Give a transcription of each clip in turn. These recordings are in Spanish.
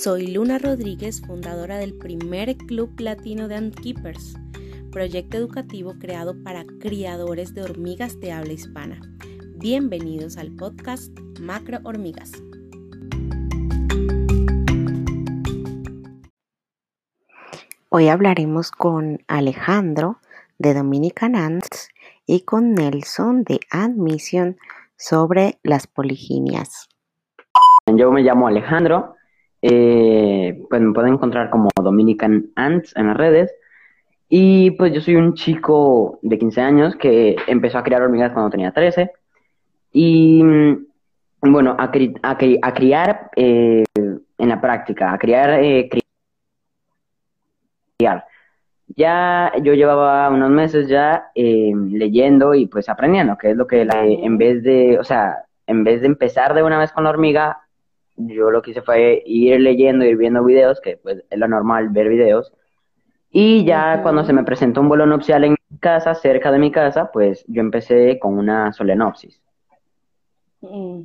Soy Luna Rodríguez, fundadora del primer Club Latino de Antkeepers, proyecto educativo creado para criadores de hormigas de habla hispana. Bienvenidos al podcast Macro Hormigas. Hoy hablaremos con Alejandro de Dominican Ants y con Nelson de Admission sobre las poliginias. Yo me llamo Alejandro, eh, pues me pueden encontrar como Dominican Ants en las redes. Y pues yo soy un chico de 15 años que empezó a criar hormigas cuando tenía 13. Y mm, bueno, a, a, criar eh, en la práctica, a criar, eh, criar. Ya yo llevaba unos meses ya eh, leyendo y pues aprendiendo, que es lo que en vez de, o sea, en vez de empezar de una vez con la hormiga, yo lo que hice fue ir leyendo, ir viendo videos, que pues es lo normal ver videos. Y ya cuando se me presentó un vuelo nupcial en mi casa, cerca de mi casa, pues yo empecé con una solenopsis. Mm.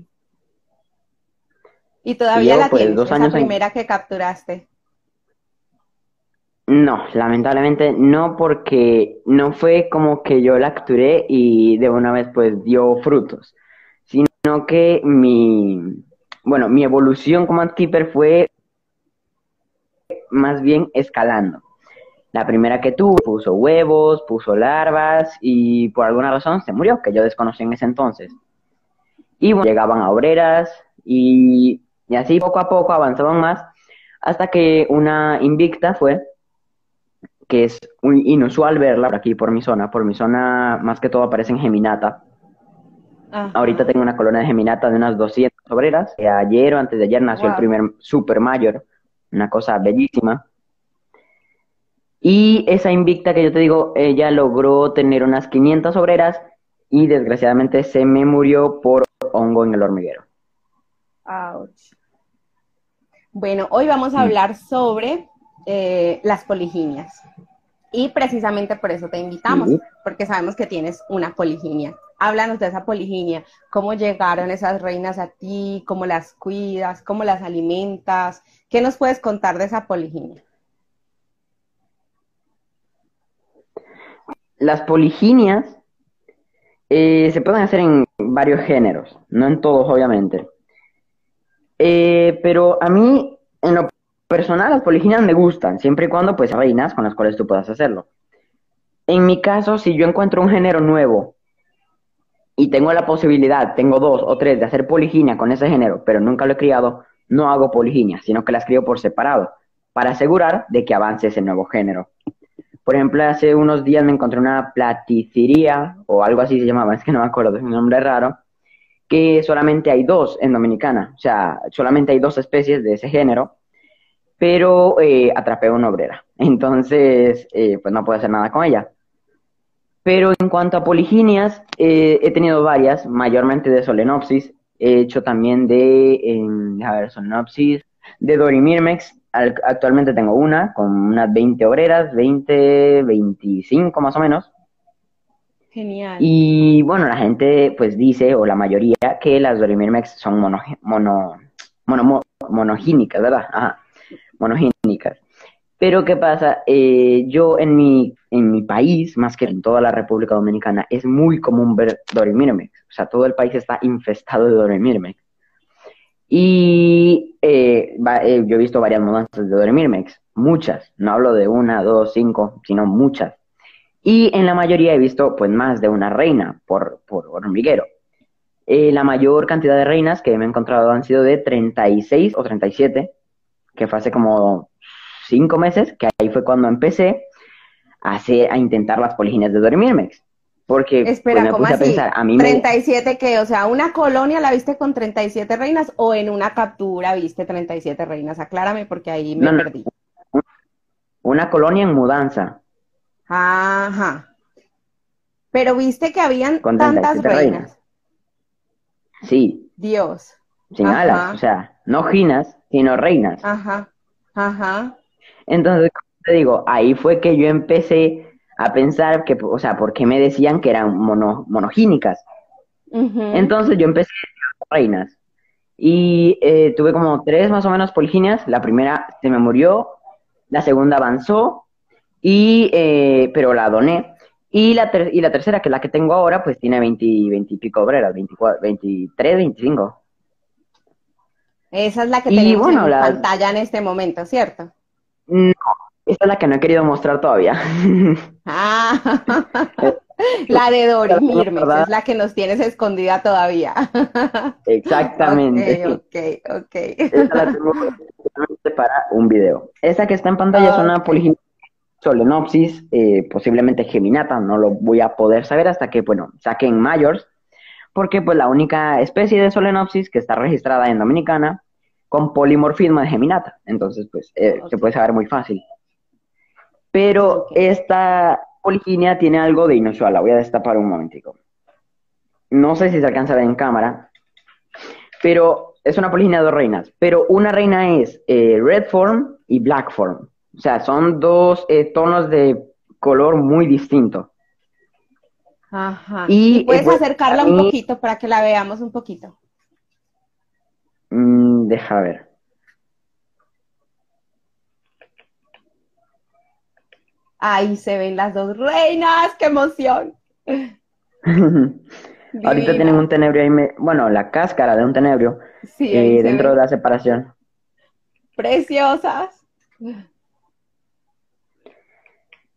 ¿Y todavía la pues, tienes, dos años primera que capturaste? No, lamentablemente no, porque no fue como que yo la capturé y de una vez pues dio frutos, sino que mi, bueno, mi evolución como antkeeper fue más bien escalando. La primera que tuve puso huevos, puso larvas y por alguna razón se murió, que yo desconocí en ese entonces. Y bueno, llegaban a obreras y, y así poco a poco avanzaban más hasta que una invicta fue, que es muy inusual verla por aquí, por mi zona. Por mi zona, más que todo aparece en Geminata. Ahorita tengo una colonia de Geminata de unas 200 obreras. ayer o antes de ayer nació el primer super mayor, una cosa bellísima. Y esa invicta que yo te digo, ella logró tener unas 500 obreras y desgraciadamente se me murió por hongo en el hormiguero. Bueno, hoy vamos a mm. hablar sobre eh, las poliginias. Y precisamente por eso te invitamos, porque sabemos que tienes una poliginia. Háblanos de esa poliginia, cómo llegaron esas reinas a ti, cómo las cuidas, cómo las alimentas. ¿Qué nos puedes contar de esa poliginia? Las poliginias eh, se pueden hacer en varios géneros, no en todos obviamente. Eh, pero a mí, en lo personal, las poliginias me gustan, siempre y cuando pues reinas con las cuales tú puedas hacerlo. En mi caso, si yo encuentro un género nuevo y tengo la posibilidad, tengo dos o tres de hacer poliginia con ese género, pero nunca lo he criado, no hago poliginia, sino que las crío por separado, para asegurar de que avance ese nuevo género. Por ejemplo, hace unos días me encontré una platicería, o algo así se llamaba, es que no me acuerdo, es un nombre raro, que solamente hay dos en Dominicana, o sea, solamente hay dos especies de ese género, pero eh, atrapé a una obrera. Entonces, eh, pues no puedo hacer nada con ella. Pero en cuanto a poliginias, eh, he tenido varias, mayormente de Solenopsis. He hecho también de, a ver, Solenopsis, de Dorimirmex. actualmente tengo una con unas 20 obreras, 20, 25 más o menos. Genial. Y bueno, la gente pues dice, o la mayoría, que las Dorimirmex son mono, mono, mono, monogínicas, ¿verdad? Ajá monogénicas. Pero ¿qué pasa? Eh, yo en mi, en mi país, más que en toda la República Dominicana, es muy común ver Dorimirmex. O sea, todo el país está infestado de Dorimirmex. Y eh, eh, yo he visto varias mudanzas de Dorimirmex, muchas. No hablo de una, dos, cinco, sino muchas. Y en la mayoría he visto pues más de una reina por, por hormiguero. la mayor cantidad de reinas que me he encontrado han sido de 36 o 37 que fue hace como cinco meses, que ahí fue cuando empecé a, hacer, a intentar las poliginias de Dormirmex. Porque pues, me puse a pensar, a mí 37 que, o sea, una colonia la viste con 37 reinas o en una captura viste 37 reinas? Aclárame porque ahí me perdí. Una colonia en mudanza. Ajá. Pero viste que habían tantas reinas. Sí. Dios. Sin alas, o sea, no ginas, sino reinas. Ajá, ajá. Entonces, como te digo, ahí fue que yo empecé a pensar que, o sea, ¿por qué me decían que eran mono, monogínicas? Entonces yo empecé a reinas. Y eh, tuve como tres más o menos poliginias. La primera se me murió, la segunda avanzó, y, eh, pero la doné. Y la, y la tercera, que es la que tengo ahora, pues tiene 20, 20 y pico obreras, 24, 23, 25. Esa es la que tenemos en pantalla en este momento, ¿cierto? No, esa es la que no he querido mostrar todavía. Ah, la de Dori Mirmes, es la que nos tienes escondida todavía. Exactamente. Ok, ok, ok. Esa la tengo para un video. Esa que está en pantalla es una poliginia Solenopsis, eh, posiblemente Geminata, no lo voy a poder saber hasta que, bueno, saquen Mayors, porque pues la única especie de Solenopsis que está registrada en Dominicana con polimorfismo de Geminata, entonces pues eh, se puede saber muy fácil. Pero esta poliginia tiene algo de inusual, la voy a destapar un momentico. No sé si se alcanza a ver en cámara, pero es una poliginia de dos reinas, pero una reina es eh, red form y black form. O sea, son dos eh, tonos de color muy distintos. Ajá. Y, puedes pues, acercarla un poquito para que la veamos un poquito. Mm, deja ver. Ahí se ven las dos reinas, qué emoción. Ahorita tienen un tenebrio ahí, bueno, la cáscara de un tenebrio eh, dentro de la separación. Preciosas.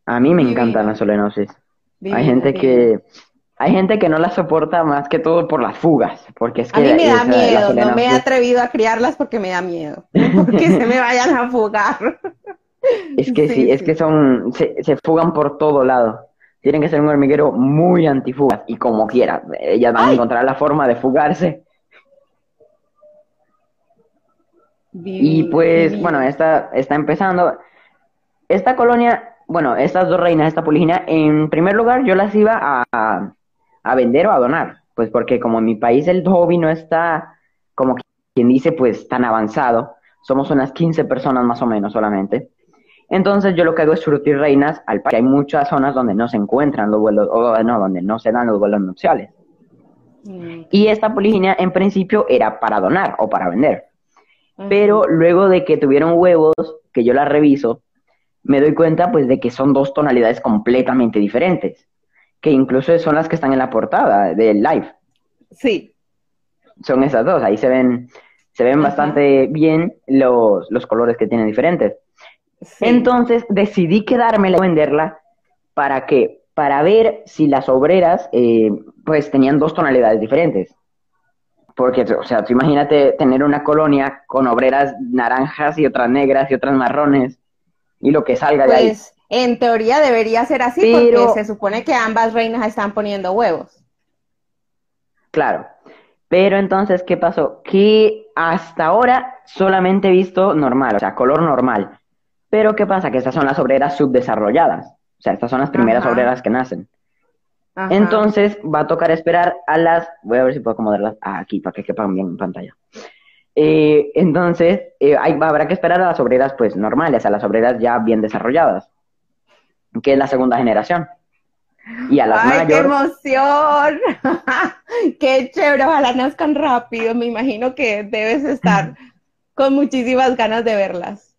A mí me encantan las solenosis. hay gente que hay gente que no las soporta más que todo por las fugas, porque es que a mí me da miedo, no me he atrevido a criarlas porque me da miedo, porque se me vayan a fugar. Es que sí, es que son se, se, fugan por todo lado. Tienen que ser un hormiguero muy antifugas y como quiera, ellas van a encontrar la forma de fugarse. y pues, bueno, esta está empezando. Esta colonia bueno, estas dos reinas, esta poliginia, en primer lugar yo las iba a, a, vender o a donar, pues porque como en mi país el hobby no está, como quien dice, pues tan avanzado, somos unas 15 personas más o menos solamente. Entonces yo lo que hago es surtir reinas al parque. Hay muchas zonas donde no se encuentran los vuelos, o no, donde no se dan los vuelos nupciales. Mm. Y esta poliginia en principio era para donar o para vender. Pero luego de que tuvieron huevos, que yo las reviso, me doy cuenta pues de que son dos tonalidades completamente diferentes, que incluso son las que están en la portada del live. Sí. Son esas dos, ahí se ven, se ven bastante bien los, los, colores que tienen diferentes. Entonces decidí quedármela y venderla para que, para ver si las obreras eh, pues tenían dos tonalidades diferentes. Porque, o sea, tú imagínate tener una colonia con obreras naranjas y otras negras y otras marrones y lo que salga de ahí. En teoría debería ser así porque se supone que ambas reinas están poniendo huevos. Claro. Pero entonces, ¿qué pasó? Que hasta ahora solamente he visto normal, o sea, color normal. Pero ¿qué pasa? Que estas son las obreras subdesarrolladas. O sea, estas son las primeras obreras que nacen. Entonces va a tocar esperar a las, voy a ver si puedo acomodarlas aquí para que quepan bien en pantalla. Eh, entonces, eh, habrá que esperar a las obreras pues normales, a las obreras ya bien desarrolladas, que es la segunda generación. Y a las ¡Ay, qué emoción! ¡Qué chévere! Ojalá nazcan rápido. Me imagino que debes estar con muchísimas ganas de verlas.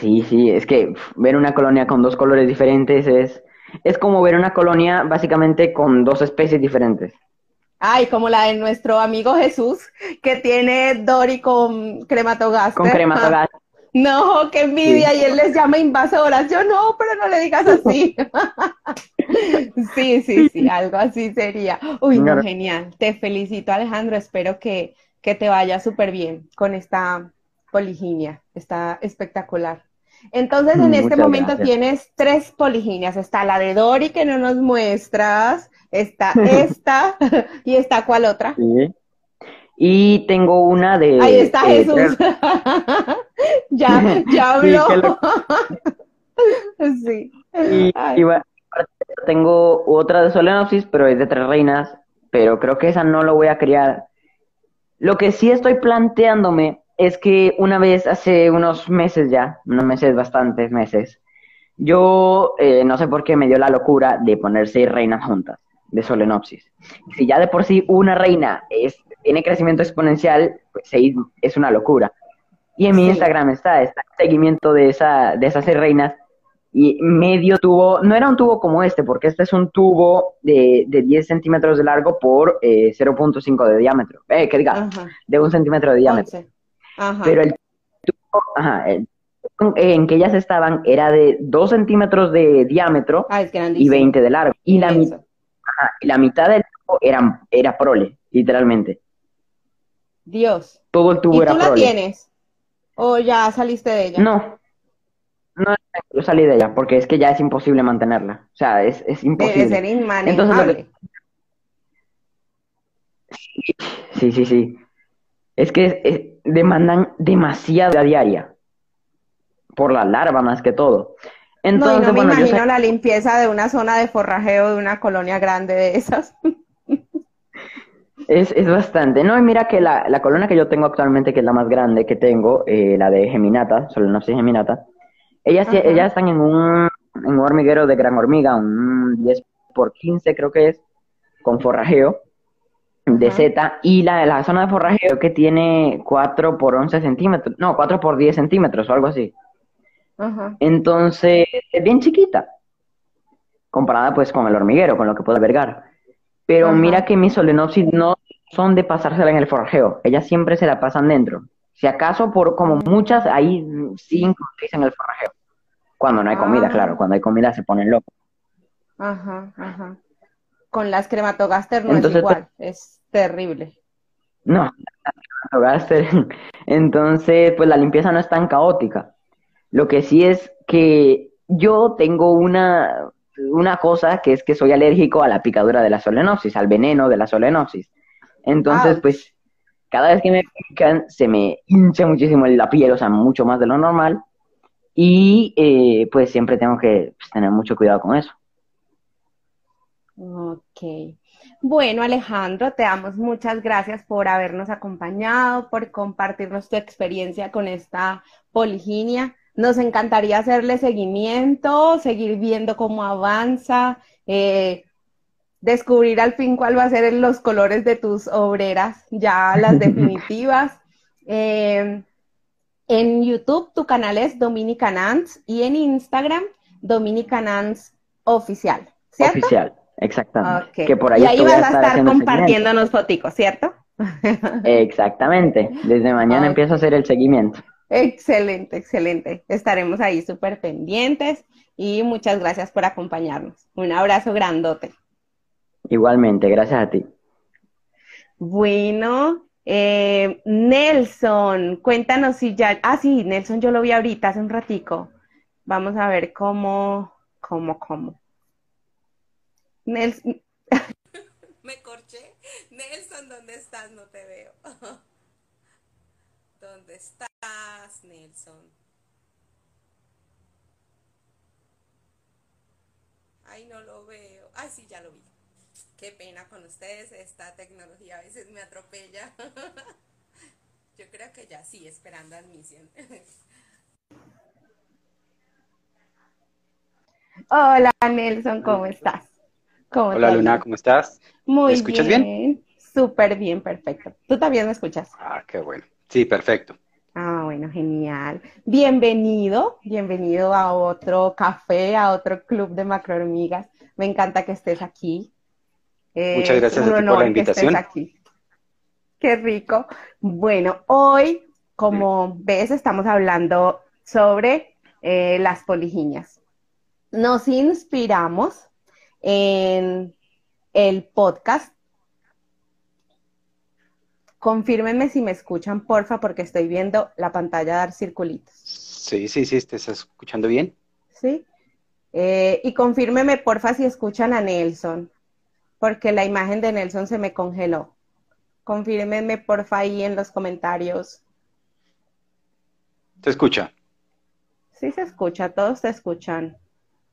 Sí, sí, es que ver una colonia con dos colores diferentes es, es como ver una colonia básicamente con dos especies diferentes. Ay, como la de nuestro amigo Jesús, que tiene Dori con crematogaster. Con crematogaster. No, qué envidia, y él les llama invasoras. Yo no, pero no le digas así. sí, sí, sí, algo así sería. Uy, no, genial. Te felicito, Alejandro. Espero que, que te vaya súper bien con esta poliginia. Está espectacular. Entonces, en este momento tienes tres poliginias. Está la de Dori que no nos muestras, Está esta y está cuál otra. Y tengo una de. Ahí está eh, Jesús. ya, ya habló. Sí. Y, tengo otra de Solenopsis, pero es de tres reinas. Pero creo que esa no lo voy a criar. Lo que sí estoy planteándome es que una vez, hace unos meses ya, unos meses, bastantes meses, yo eh, no sé por qué me dio la locura de poner seis reinas juntas de Solenopsis. Si ya de por sí una reina es tiene crecimiento exponencial, pues es una locura. Y en mi Instagram está, está el seguimiento de, esa, de esas seis reinas. Y medio tubo, no era un tubo como este, porque este es un tubo de, de 10 centímetros de largo por 0.5 eh, de diámetro. Eh, que diga, de un centímetro de diámetro. Pero el tubo, ajá, en que ellas estaban era de 2 centímetros de diámetro ah, y 20 de largo. Y la, la mitad del tubo era, era prole, literalmente. Dios. Todo el tubo ¿Y tú la tienes? ¿O ya saliste de ella? No. No, yo salí de ella porque es que ya es imposible mantenerla. O sea, es, es imposible. Debe ser inmanejable. Sí, sí, sí. Es que demandan demasiada diaria. Por la larva más que todo. Entonces, no, no me imagino la limpieza de una zona de forrajeo de una colonia grande de esas. Es, es bastante, ¿no? Y mira que la, la colonia que yo tengo actualmente, que es la más grande que tengo, eh, la de Geminata, Solenopsis Geminata, ellas, ellas están en un, en un hormiguero de gran hormiga, un 10 por 15 creo que es, con forrajeo de Z, y la, la zona de forrajeo que tiene 4 por 11 centímetros, no, 4 por 10 centímetros o algo así. Entonces, es bien chiquita, comparada pues con el hormiguero, con lo que puede albergar. Pero mira que mis solenopsis no son de pasársela en el forjeo, ellas siempre se la pasan dentro. Si acaso, por como muchas, hay cinco o seis en el forjeo. Cuando no hay comida, ah. claro, cuando hay comida se ponen locos. Ajá, ajá. Con las crematogaster no es igual, es terrible. No, crematogaster. Entonces, pues la limpieza no es tan caótica. Lo que sí es que yo tengo una, una cosa que es que soy alérgico a la picadura de la solenopsis, al veneno de la solenopsis. Entonces, pues, cada vez que me pican, se me hincha muchísimo la piel, o sea, mucho más de lo normal. Y eh, pues siempre tengo que pues, tener mucho cuidado con eso. Ok. Bueno, Alejandro, te damos muchas gracias por habernos acompañado, por compartirnos tu experiencia con esta poliginia. Nos encantaría hacerle seguimiento, seguir viendo cómo avanza, eh, descubrir al fin cuál va a ser los colores de tus obreras, ya las definitivas. Eh, en YouTube tu canal es Dominicanans y en Instagram Dominicanans Oficial, ¿cierto? Oficial, exactamente. Que por ahí y ahí vas a estar, compartiéndonos foticos, ¿cierto? Exactamente. Desde mañana empiezo a hacer el seguimiento. Excelente, excelente. Estaremos ahí súper pendientes y muchas gracias por acompañarnos. Un abrazo grandote. Igualmente, gracias a ti. Bueno, eh, Nelson, cuéntanos si ya... Ah, sí, Nelson, yo lo vi ahorita hace un ratico. Vamos a ver cómo, cómo, cómo. Nelson... Me corché. Nelson, ¿dónde estás? No te veo. ¿Dónde estás, Nelson? Ay, no lo veo. Ay, sí, ya lo vi. Qué pena con ustedes, esta tecnología a veces me atropella. Yo creo que ya sí, esperando admisión. Hola Nelson, ¿cómo estás? Hola Luna, ¿cómo estás? Muy ¿Me escuchas bien? bien? Súper bien, perfecto. ¿Tú también me escuchas? Ah, qué bueno. Sí, perfecto. Bueno, genial. Bienvenido, bienvenido a otro café, a otro club de macrohormigas. Me encanta que estés aquí. Muchas gracias a ti por la invitación. aquí. Qué rico. Bueno, hoy, como ves, estamos hablando sobre eh, las poliginias. Nos inspiramos en el podcast Confírmenme si me escuchan, porfa, porque estoy viendo la pantalla dar circulitos. Sí, sí, sí, ¿te estás escuchando bien? Sí. Eh, y confírmeme, porfa, si escuchan a Nelson, porque la imagen de Nelson se me congeló. Confírmenme, porfa, ahí en los comentarios. ¿Se escucha? Sí, se escucha, todos se escuchan.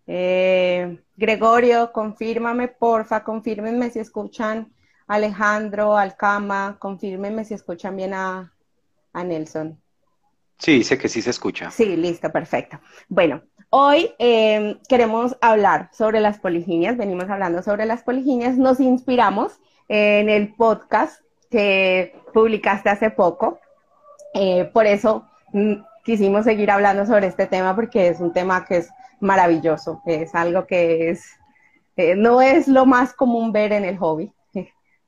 Eh, Gregorio, confírmame, porfa, confírmenme si escuchan Alejandro, Alcama, confírmenme si escuchan bien a, Nelson. Sí, sé que sí se escucha. Sí, listo, perfecto. Bueno, hoy em, queremos hablar sobre las poliginias, venimos hablando sobre las poliginias, nos inspiramos en el podcast que publicaste hace poco. Eh, por eso mm, quisimos seguir hablando sobre este tema porque es un tema que es maravilloso, es algo que es, eh, no es lo más común ver en el hobby,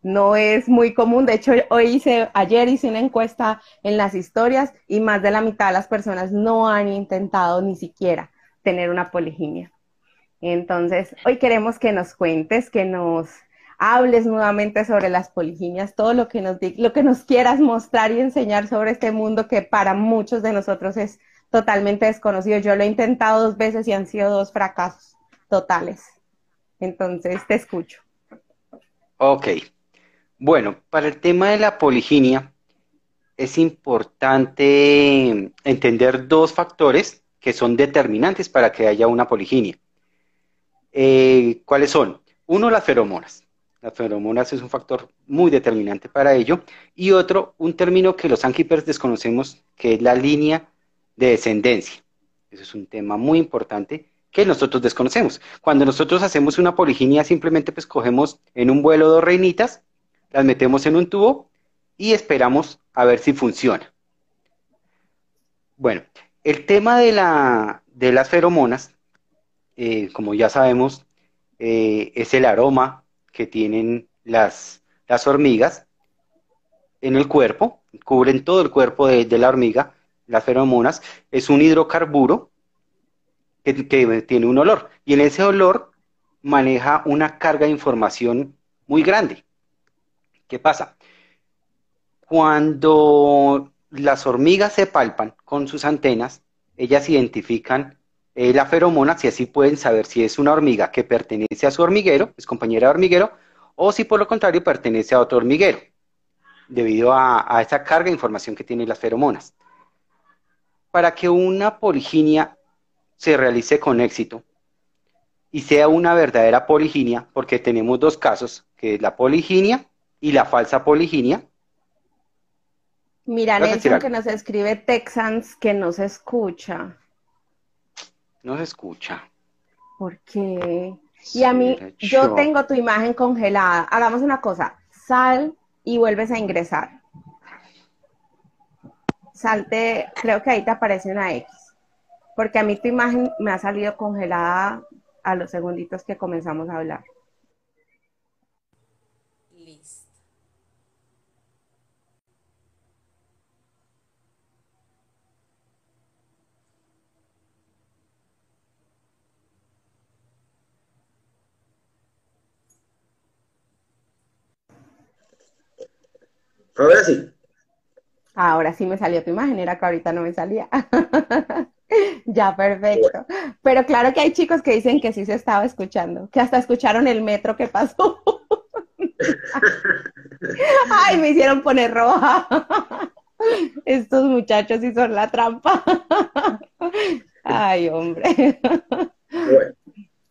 no es muy común. De hecho, hoy hice, ayer hice una encuesta en las historias y más de la mitad de las personas no han intentado ni siquiera tener una poliginia. Entonces, hoy queremos que nos cuentes, que nos hables nuevamente sobre las poliginias, todo lo que nos lo que nos quieras mostrar y enseñar sobre este mundo que para muchos de nosotros es totalmente desconocido. Yo lo he intentado dos veces y han sido dos fracasos totales. Entonces, te escucho. Ok. Bueno, para el tema de la poliginia es importante entender dos factores que son determinantes para que haya una poliginia. Eh, ¿Cuáles son? Uno, las feromonas. Las feromonas es un factor muy determinante para ello. Y otro, un término que los ankeepers desconocemos, que es la línea de descendencia. Eso es un tema muy importante que nosotros desconocemos. Cuando nosotros hacemos una poliginia, simplemente pues cogemos en un vuelo dos reinitas, las metemos en un tubo y esperamos a ver si funciona. Bueno, el tema de, la, de las feromonas, eh, como ya sabemos, eh, es el aroma que tienen las, las hormigas en el cuerpo, cubren todo el cuerpo de, la hormiga, las feromonas, es un hidrocarburo que, que, tiene un olor. Y en ese olor maneja una carga de información muy grande. ¿Qué pasa? Cuando las hormigas se palpan con sus antenas, ellas identifican eh, la feromona, si así pueden saber si es una hormiga que pertenece a su hormiguero, es compañera de hormiguero, o si por lo contrario pertenece a otro hormiguero, debido a, esa carga de información que tienen las feromonas. Para que una poliginia se realice con éxito y sea una verdadera poliginia, porque tenemos dos casos, que es la poliginia y la falsa poliginia. Mira, Nelson, que nos escribe Texans que no se escucha. No se escucha. ¿Por qué? Y a mí, yo tengo tu imagen congelada. Hagamos una cosa, sal y vuelves a ingresar. Salte, creo que ahí te aparece una X. Porque a mí tu imagen me ha salido congelada a los segunditos que comenzamos a hablar. Ahora sí. Ahora sí me salió tu imagen, era que ahorita no me salía. ya, perfecto. Pero claro que hay chicos que dicen que sí se estaba escuchando, que hasta escucharon el metro que pasó. Ay, me hicieron poner roja. Estos muchachos sí son la trampa. Ay, hombre.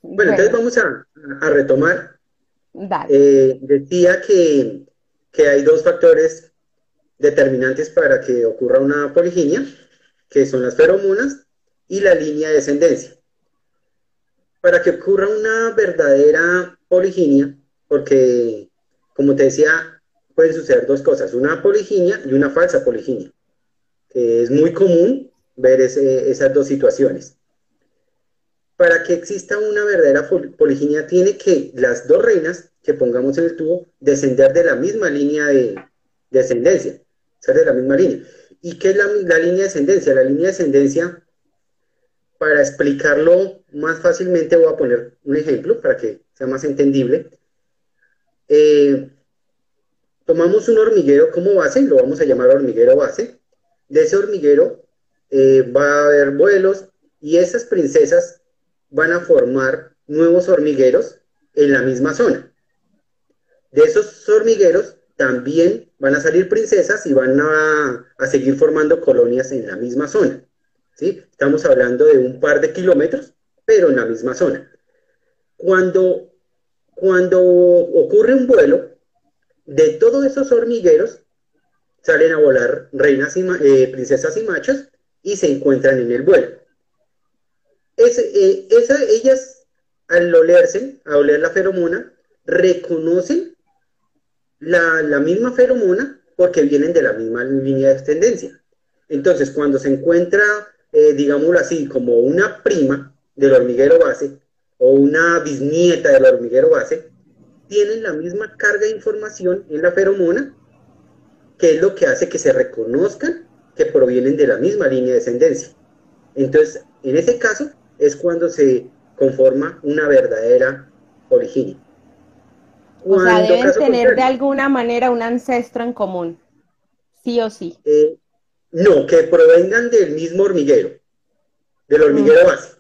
Bueno, entonces vamos a, retomar. Eh, decía que que hay dos factores determinantes para que ocurra una poliginia, que son las feromonas y la línea de descendencia. Para que ocurra una verdadera poliginia, porque, como te decía, pueden suceder dos cosas, una poliginia y una falsa poliginia, es muy común ver esas dos situaciones. Para que exista una verdadera poliginia, tiene que las dos reinas que pongamos en el tubo descender de la misma línea de, descendencia, ser de la misma línea. ¿Y qué es la, línea de descendencia? La línea de descendencia, para explicarlo más fácilmente, voy a poner un ejemplo para que sea más entendible. Eh, tomamos un hormiguero como base, lo vamos a llamar hormiguero base. De ese hormiguero eh, va a haber vuelos y esas princesas van a formar nuevos hormigueros en la misma zona. De esos hormigueros también van a salir princesas y van a, seguir formando colonias en la misma zona. ¿sí? Estamos hablando de un par de kilómetros, pero en la misma zona. Cuando, cuando ocurre un vuelo, de todos esos hormigueros salen a volar reinas y eh, princesas y machos y se encuentran en el vuelo. Eh, ellas, al olerse, a oler la feromona, reconocen la, misma feromona porque vienen de la misma línea de extendencia. Entonces, cuando se encuentra, eh, digámoslo así, como una prima del hormiguero base o una bisnieta del hormiguero base, tienen la misma carga de información en la feromona, que es lo que hace que se reconozcan que provienen de la misma línea de descendencia. Entonces, en ese caso es cuando se conforma una verdadera originia. O sea, deben tener de alguna manera un ancestro en común, sí o sí. Eh, no, que provengan del mismo hormiguero, del hormiguero base.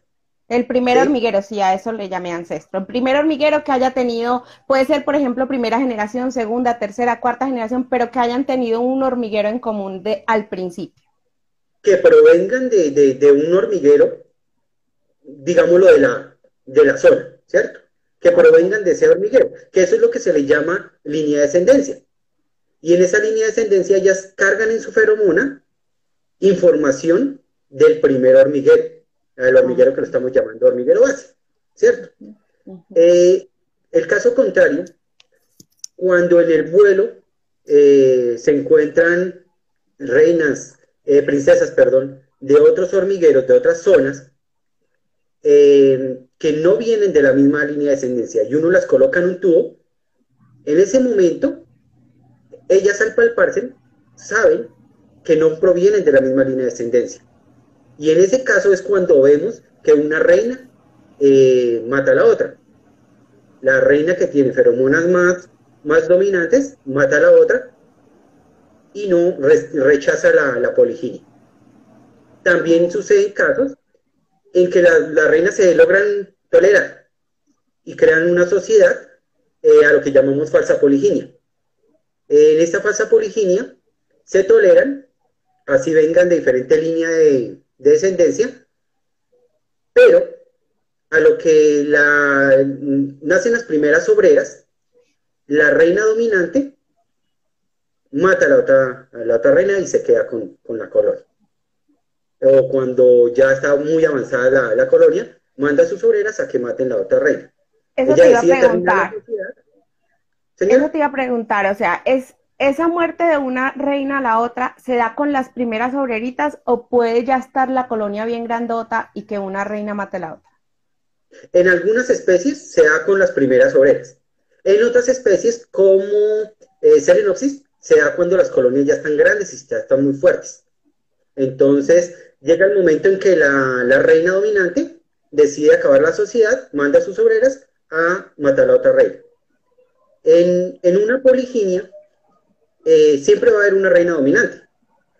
El primer hormiguero, sí, a eso le llamé ancestro. El primer hormiguero que haya tenido, puede ser, por ejemplo, primera generación, segunda, tercera, cuarta generación, pero que hayan tenido un hormiguero en común de, al principio. Que provengan de, un hormiguero, digámoslo, de la, de la zona, ¿cierto? Que provengan de ese hormiguero, que eso es lo que se le llama línea de ascendencia. Y en esa línea de ascendencia ellas cargan en su feromona información del primer hormiguero al hormiguero que lo estamos llamando hormiguero base, ¿cierto? Eh, el caso contrario, cuando en el vuelo eh, se encuentran reinas, eh, princesas, perdón, de otros hormigueros, de otras zonas, que no vienen de la misma línea de descendencia y uno las coloca en un tubo, en ese momento, ellas al palparse saben que no provienen de la misma línea de descendencia. Y en ese caso es cuando vemos que una reina eh, mata a la otra. La reina que tiene feromonas más, más dominantes mata a la otra y no rechaza la, la poliginia. También suceden casos en que las reinas se logran tolerar y crean una sociedad eh, a lo que llamamos falsa poliginia. En esta falsa poliginia se toleran, así vengan de diferente línea de, de descendencia, pero a lo que la, nacen las primeras obreras, la reina dominante mata a la otra, a la otra reina y se queda con, la colonia. O cuando ya está muy avanzada la, colonia, manda a sus obreras a que maten la otra reina. Eso te iba a preguntar. Eso te iba a preguntar, o sea, es ¿Esa muerte de una reina a la otra se da con las primeras obreritas o puede ya estar la colonia bien grandota y que una reina mate a la otra? En algunas especies se da con las primeras obreras. En otras especies, como eh, Serenopsis, se da cuando las colonias ya están grandes y ya están muy fuertes. Entonces, llega el momento en que la, reina dominante decide acabar la sociedad, manda a sus obreras a matar a la otra reina. En, una poliginia, eh, siempre va a haber una reina dominante.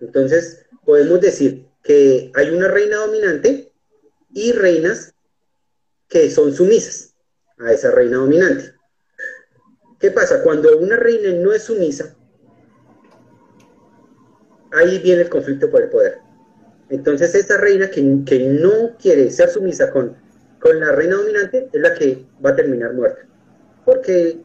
Entonces, podemos decir que hay una reina dominante y reinas que son sumisas a esa reina dominante. ¿Qué pasa? Cuando una reina no es sumisa, ahí viene el conflicto por el poder. Entonces, esa reina que, no quiere ser sumisa con, con, la reina dominante es la que va a terminar muerta. Porque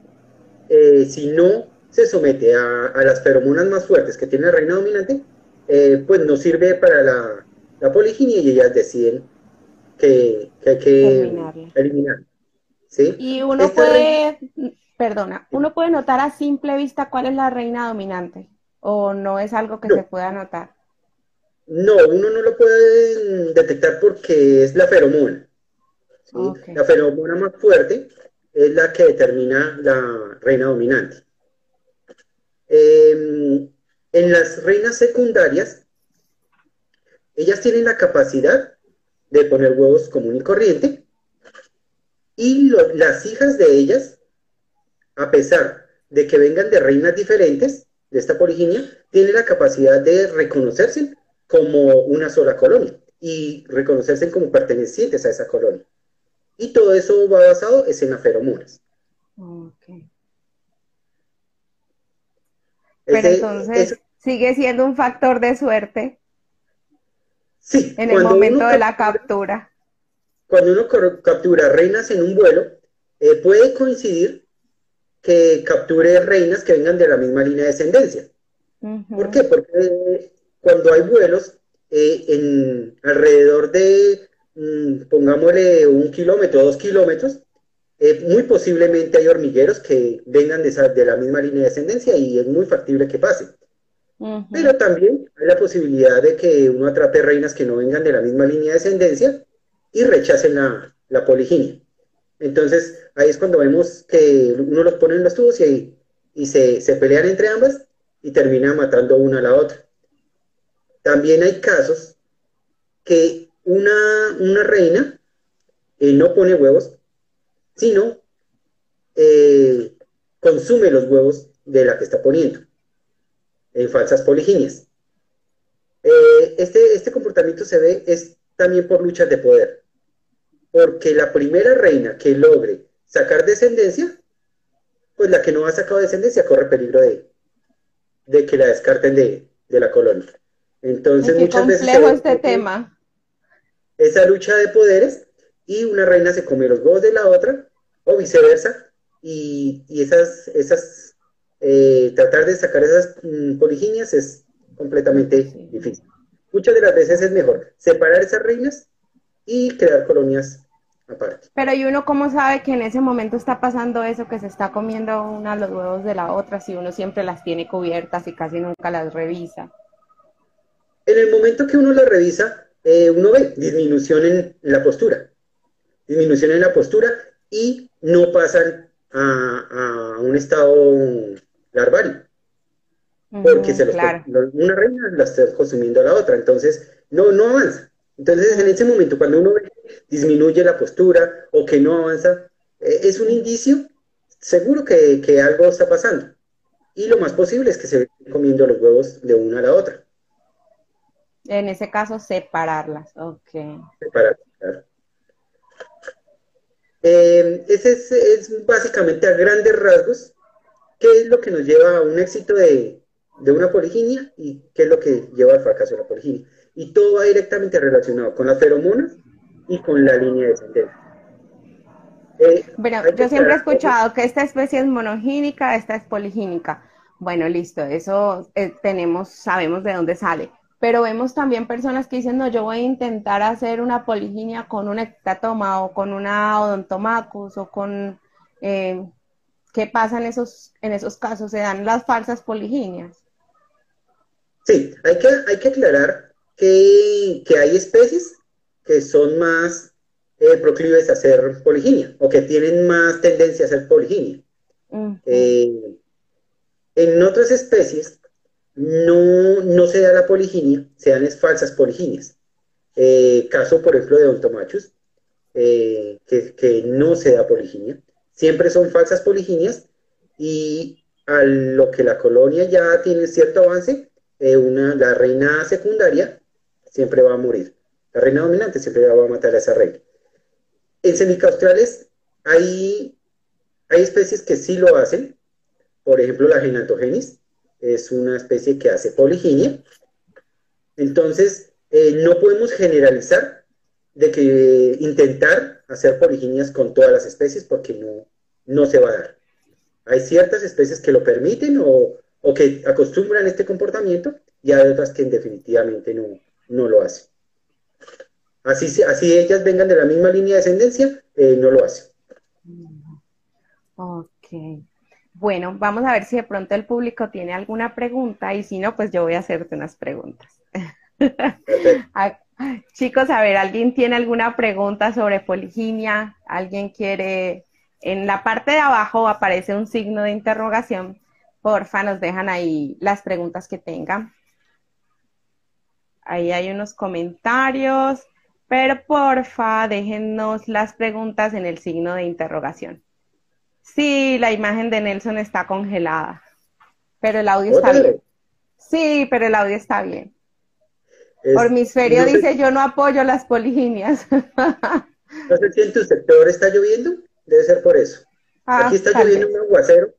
eh, si no se somete a, las feromonas más fuertes que tiene la reina dominante, eh, pues no sirve para la, la, poliginia y ellas deciden que, hay que eliminar. ¿sí? Y uno puede, perdona, uno puede notar a simple vista cuál es la reina dominante, o no es algo que se pueda notar. No, uno no lo puede detectar porque es la feromona. La feromona más fuerte es la que determina la reina dominante. Em, en las reinas secundarias, ellas tienen la capacidad de poner huevos común y corriente, y las hijas de ellas, a pesar de que vengan de reinas diferentes de esta poliginia, tienen la capacidad de reconocerse como una sola colonia y reconocerse como pertenecientes a esa colonia. Y todo eso va basado en las feromonas. Pero entonces sigue siendo un factor de suerte. Sí. En el momento de la captura. Cuando uno captura reinas en un vuelo, eh, puede coincidir que capture reinas que vengan de la misma línea de descendencia. ¿Por qué? Porque cuando hay vuelos eh, en alrededor de, mm, pongámosle un kilómetro, dos kilómetros, eh, muy posiblemente hay hormigueros que vengan de, de, la misma línea de ascendencia y es muy factible que pase. Pero también hay la posibilidad de que uno atrape reinas que no vengan de la misma línea de ascendencia y rechacen la, la poliginia. Entonces, ahí es cuando vemos que uno los pone en los tubos y, y se, se, pelean entre ambas y termina matando una a la otra. También hay casos que una, reina eh, no pone huevos, sino eh, consume los huevos de la que está poniendo en falsas poliginias. Eh, este, este comportamiento se ve es también por luchas de poder, porque la primera reina que logre sacar descendencia, pues la que no ha sacado descendencia corre peligro de, que la descarten de, de la colonia. Entonces, muchas veces. este tema. Esa lucha de poderes y una reina se come los huevos de la otra, o viceversa, y, y esas, esas eh, tratar de sacar esas mm, poliginias es completamente difícil. Muchas de las veces es mejor separar esas reinas y crear colonias aparte. Pero ¿y uno cómo sabe que en ese momento está pasando eso, que se está comiendo una los huevos de la otra, si uno siempre las tiene cubiertas y casi nunca las revisa? En el momento que uno las revisa, eh, uno ve disminución en la postura, disminución en la postura y no pasan a, a un estado larvario. Porque se los, una reina la está consumiendo a la otra, entonces no, no avanza. Entonces, en ese momento, cuando uno disminuye la postura o que no avanza, eh, es un indicio seguro que, que, algo está pasando. Y lo más posible es que se comiendo los huevos de una a la otra. En ese caso, separarlas. Ok. Separarlas, claro. Eh, ese es, es, básicamente a grandes rasgos qué es lo que nos lleva a un éxito de, una poliginia y qué es lo que lleva al fracaso de la poliginia. Y todo va directamente relacionado con las feromonas y con la línea de descendencia. Eh, bueno, yo siempre he escuchado que esta especie es monogínica, esta es poligínica. Bueno, listo, eso eh, tenemos, sabemos de dónde sale. Pero vemos también personas que dicen, no, yo voy a intentar hacer una poliginia con un ectatoma o con una odontomacus o con eh, ¿Qué pasa en esos, en esos casos? ¿Se dan las falsas poliginias? Sí, hay que, hay que aclarar que, hay especies que son más eh, proclives a hacer poliginia o que tienen más tendencia a hacer poliginia. Eh, en otras especies no, se da la poliginia, se dan falsas poliginias. Eh, caso, por ejemplo, de ontomachus, que, que, no se da poliginia siempre son falsas poliginias y a lo que la colonia ya tiene cierto avance, eh, una, la reina secundaria siempre va a morir. La reina dominante siempre va a matar a esa reina. En semicaustrales hay, hay especies que sí lo hacen. Por ejemplo, la genantogenis es una especie que hace poliginia. Entonces, eh, no podemos generalizar de que intentar hacer poliginias con todas las especies porque no, no se va a dar. Hay ciertas especies que lo permiten o, que acostumbran este comportamiento y hay otras que definitivamente no, no lo hacen. Así, así ellas vengan de la misma línea de ascendencia, eh, no lo hacen. Ok. Bueno, vamos a ver si de pronto el público tiene alguna pregunta y si no, pues yo voy a hacerte unas preguntas. Chicos, a ver, ¿alguien tiene alguna pregunta sobre poliginia? ¿Alguien quiere en la parte de abajo aparece un signo de interrogación. Porfa, nos dejan ahí las preguntas que tengan. Ahí hay unos comentarios, pero porfa, déjennos las preguntas en el signo de interrogación. Sí, la imagen de Nelson está congelada, pero el audio está bien. Sí, pero el audio está bien. Por Hemisferio dice, yo no apoyo las poliginias. no sé si en tu sector está lloviendo. Debe ser por eso. Ah, Aquí está lloviendo un aguacero.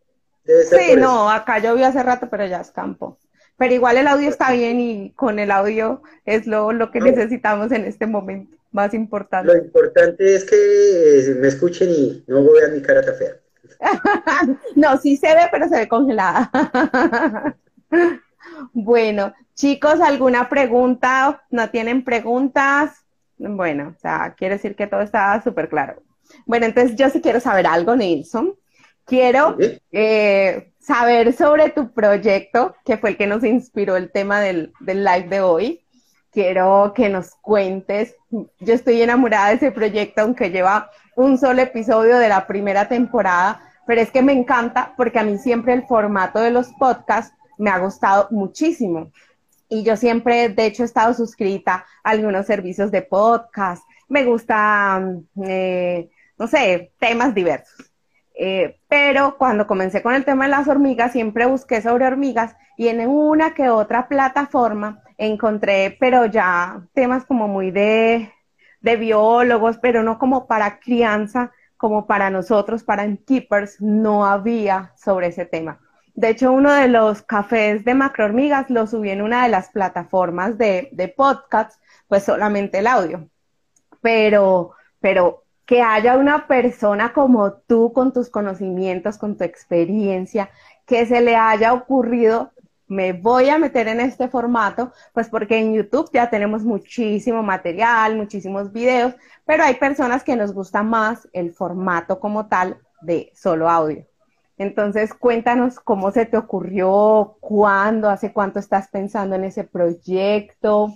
Debe ser sí, no, acá llovió hace rato, pero ya es campo. Pero igual el audio está bien y con el audio es lo, lo que necesitamos en este momento, más importante. Lo importante es que eh, me escuchen y no vean mi cara tan fea. no, sí se ve, pero se ve congelada. bueno, chicos, ¿alguna pregunta? ¿No tienen preguntas? Bueno, o sea, quiere decir que todo está súper claro. Bueno, entonces yo sí quiero saber algo, Nilsson. Quiero eh, saber sobre tu proyecto, que fue el que nos inspiró el tema del, del live de hoy. Quiero que nos cuentes. Yo estoy enamorada de ese proyecto, aunque lleva un solo episodio de la primera temporada, pero es que me encanta porque a mí siempre el formato de los podcasts me ha gustado muchísimo. Y yo siempre, de hecho, he estado suscrita a algunos servicios de podcast. Me gustan, eh, no sé, temas diversos. Eh, pero cuando comencé con el tema de las hormigas, siempre busqué sobre hormigas y en una que otra plataforma encontré, pero ya temas como muy de, de biólogos, pero no como para crianza, como para nosotros, para Keepers, no había sobre ese tema. De hecho, uno de los cafés de macrohormigas lo subí en una de las plataformas de, de podcast, pues solamente el audio. Pero, pero que haya una persona como tú con tus conocimientos, con tu experiencia, que se le haya ocurrido, me voy a meter en este formato, pues porque en YouTube ya tenemos muchísimo material, muchísimos videos, pero hay personas que nos gusta más el formato como tal de solo audio. Entonces, cuéntanos cómo se te ocurrió, cuándo, hace cuánto estás pensando en ese proyecto,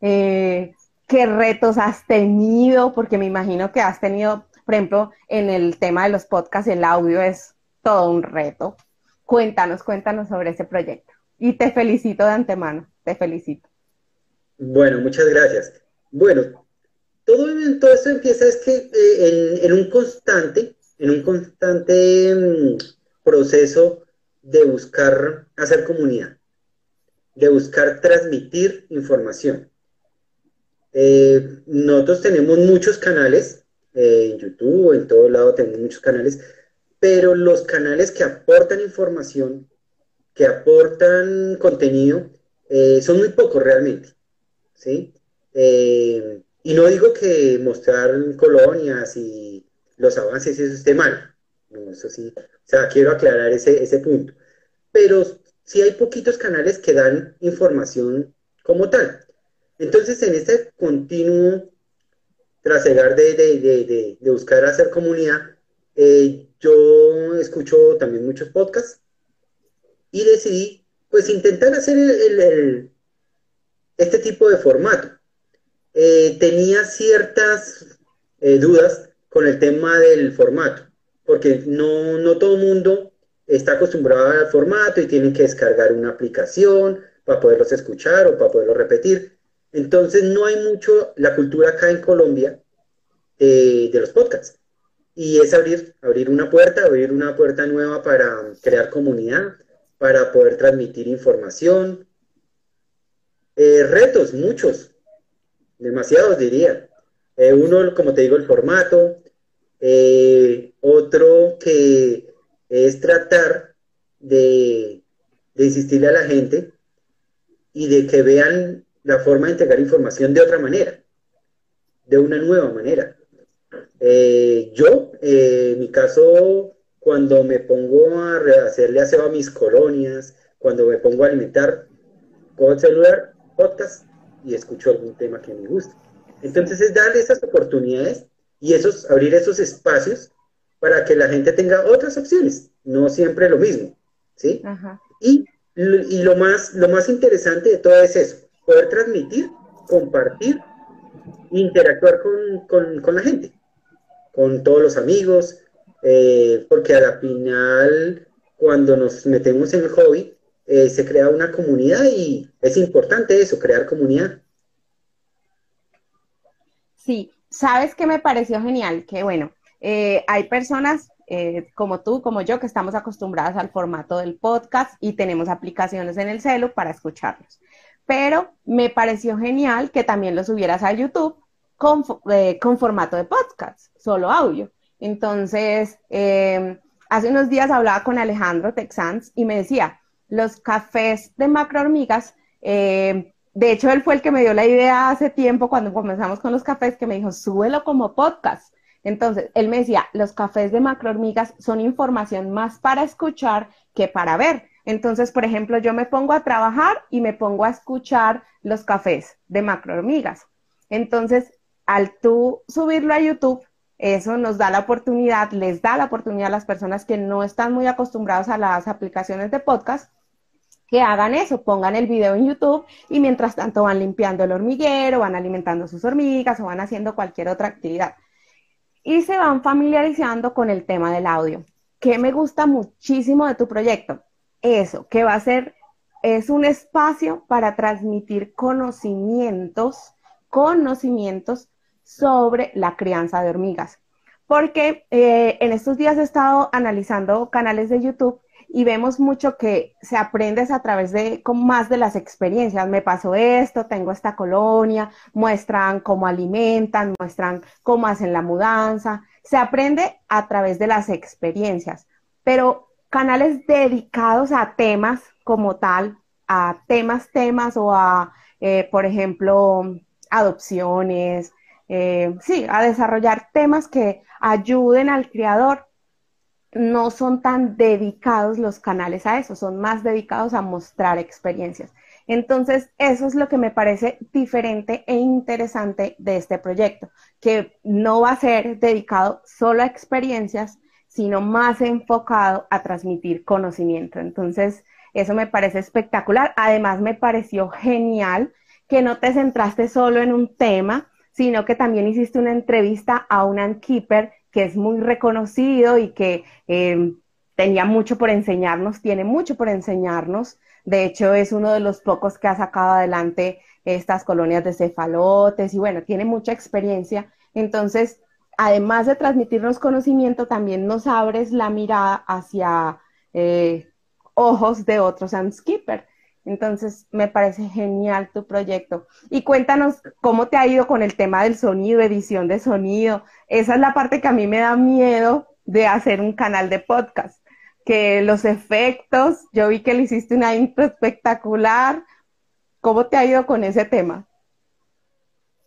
eh, qué retos has tenido, porque me imagino que has tenido, por ejemplo, en el tema de los podcasts, el audio es todo un reto. Cuéntanos, cuéntanos sobre ese proyecto. Y te felicito de antemano, te felicito. Bueno, muchas gracias. Bueno, todo, todo esto empieza es que eh, en, un constante, en un constante mm, proceso de buscar hacer comunidad, de buscar transmitir información. Eh, nosotros tenemos muchos canales, eh, en YouTube, en todo lado tenemos muchos canales, pero los canales que aportan información, que aportan contenido, eh, son muy pocos realmente. ¿sí? y no digo que mostrar colonias y los avances eso esté mal, no, eso sí, o sea, quiero aclarar ese, ese punto. Pero sí hay poquitos canales que dan información como tal. Entonces, en este continuo trasegar de, de, de, buscar hacer comunidad, eh, yo escucho también muchos podcasts y decidí, pues, intentar hacer este tipo de formato. Eh, tenía ciertas eh, dudas con el tema del formato porque no, no todo el mundo está acostumbrado al formato y tienen que descargar una aplicación para poderlos escuchar o para poderlos repetir. Entonces no hay mucho la cultura acá en Colombia eh, de los podcasts. Y es abrir, abrir una puerta, abrir una puerta nueva para crear comunidad, para poder transmitir información. Eh, retos, muchos, demasiados diría. Eh, uno, como te digo, el formato, eh, otro que es tratar de, insistirle a la gente y de que vean la forma de entregar información de otra manera, de una nueva manera. Yo, en mi caso, cuando me pongo a hacerle aseo a mis colonias, cuando me pongo a alimentar, cojo el celular, podcast y escucho algún tema que me gusta. Entonces es darle esas oportunidades y esos, abrir esos espacios para que la gente tenga otras opciones, no siempre lo mismo, ¿sí? Y, y, lo, más, lo más interesante de todo es eso, poder transmitir, compartir, interactuar con, con, la gente, con todos los amigos, eh, porque a la final, cuando nos metemos en el hobby, eh, se crea una comunidad y es importante eso, crear comunidad. Sí, ¿Sabes qué me pareció genial? Que bueno, eh, hay personas como tú, como yo, que estamos acostumbradas al formato del podcast y tenemos aplicaciones en el celu para escucharlos. Pero me pareció genial que también lo subieras a YouTube con, con formato de podcast, solo audio. Entonces, em, hace unos días hablaba con Alejandro Texans y me decía, los cafés de macro hormigas em, de hecho, él fue el que me dio la idea hace tiempo cuando comenzamos con los cafés, que me dijo, súbelo como podcast. Entonces, él me decía, los cafés de macro hormigas son información más para escuchar que para ver. Entonces, por ejemplo, yo me pongo a trabajar y me pongo a escuchar los cafés de macro hormigas. Entonces, al tú subirlo a YouTube, eso nos da la oportunidad, les da la oportunidad a las personas que no están muy acostumbrados a las aplicaciones de podcast, que hagan eso, pongan el video en YouTube y mientras tanto van limpiando el hormiguero, van alimentando sus hormigas o van haciendo cualquier otra actividad. Y se van familiarizando con el tema del audio. ¿Qué me gusta muchísimo de tu proyecto? Eso, que va a ser, es un espacio para transmitir conocimientos, conocimientos sobre la crianza de hormigas. Porque eh, en estos días he estado analizando canales de YouTube y vemos mucho que se aprende a través de más de las experiencias. Me pasó esto, tengo esta colonia, muestran cómo alimentan, muestran cómo hacen la mudanza. Se aprende a través de las experiencias, pero canales dedicados a temas como tal, a temas, temas o a, eh, por ejemplo, adopciones, eh, sí, a desarrollar temas que ayuden al creador. No son tan dedicados los canales a eso, son más dedicados a mostrar experiencias. Entonces, eso es lo que me parece diferente e interesante de este proyecto, que no va a ser dedicado solo a experiencias, sino más enfocado a transmitir conocimiento. Entonces, eso me parece espectacular. Además, me pareció genial que no te centraste solo en un tema, sino que también hiciste una entrevista a un Keeper que es muy reconocido y que em, tenía mucho por enseñarnos, tiene mucho por enseñarnos. De hecho, es uno de los pocos que ha sacado adelante estas colonias de cefalotes y bueno, tiene mucha experiencia. Entonces, además de transmitirnos conocimiento, también nos abres la mirada hacia eh, ojos de otros Keeper. Entonces, me parece genial tu proyecto. Y cuéntanos cómo te ha ido con el tema del sonido, edición de sonido. Esa es la parte que a mí me da miedo de hacer un canal de podcast. Que los efectos, yo vi que le hiciste una intro espectacular. ¿Cómo te ha ido con ese tema?